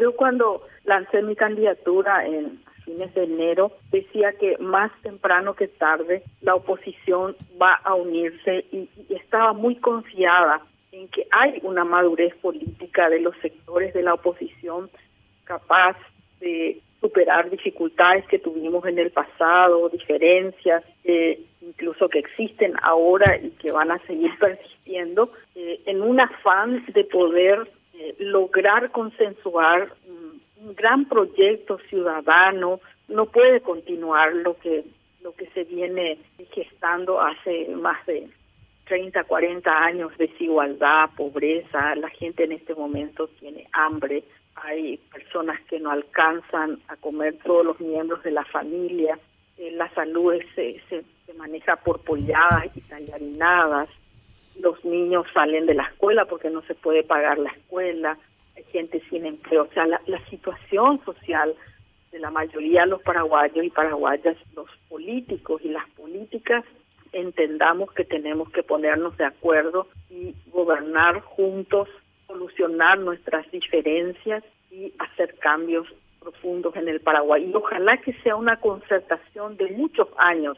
Yo cuando lancé mi candidatura en fines de enero decía que más temprano que tarde la oposición va a unirse y, estaba muy confiada en que hay una madurez política de los sectores de la oposición capaz de superar dificultades que tuvimos en el pasado, diferencias eh, incluso que existen ahora y que van a seguir persistiendo, eh, en un afán de poder lograr consensuar un, un, gran proyecto ciudadano. No puede continuar lo que lo que se viene gestando hace más de 30, 40 años, desigualdad, pobreza, la gente en este momento tiene hambre, hay personas que no alcanzan a comer todos los miembros de la familia, eh, la salud se, se, se, maneja por polladas y tallarinadas, los niños salen de la escuela porque no se puede pagar la escuela, hay gente sin empleo, o sea, la, situación social de la mayoría de los paraguayos y paraguayas, los políticos y las políticas, entendamos que tenemos que ponernos de acuerdo y gobernar juntos solucionar nuestras diferencias y hacer cambios profundos en el Paraguay. Y ojalá que sea una concertación de muchos años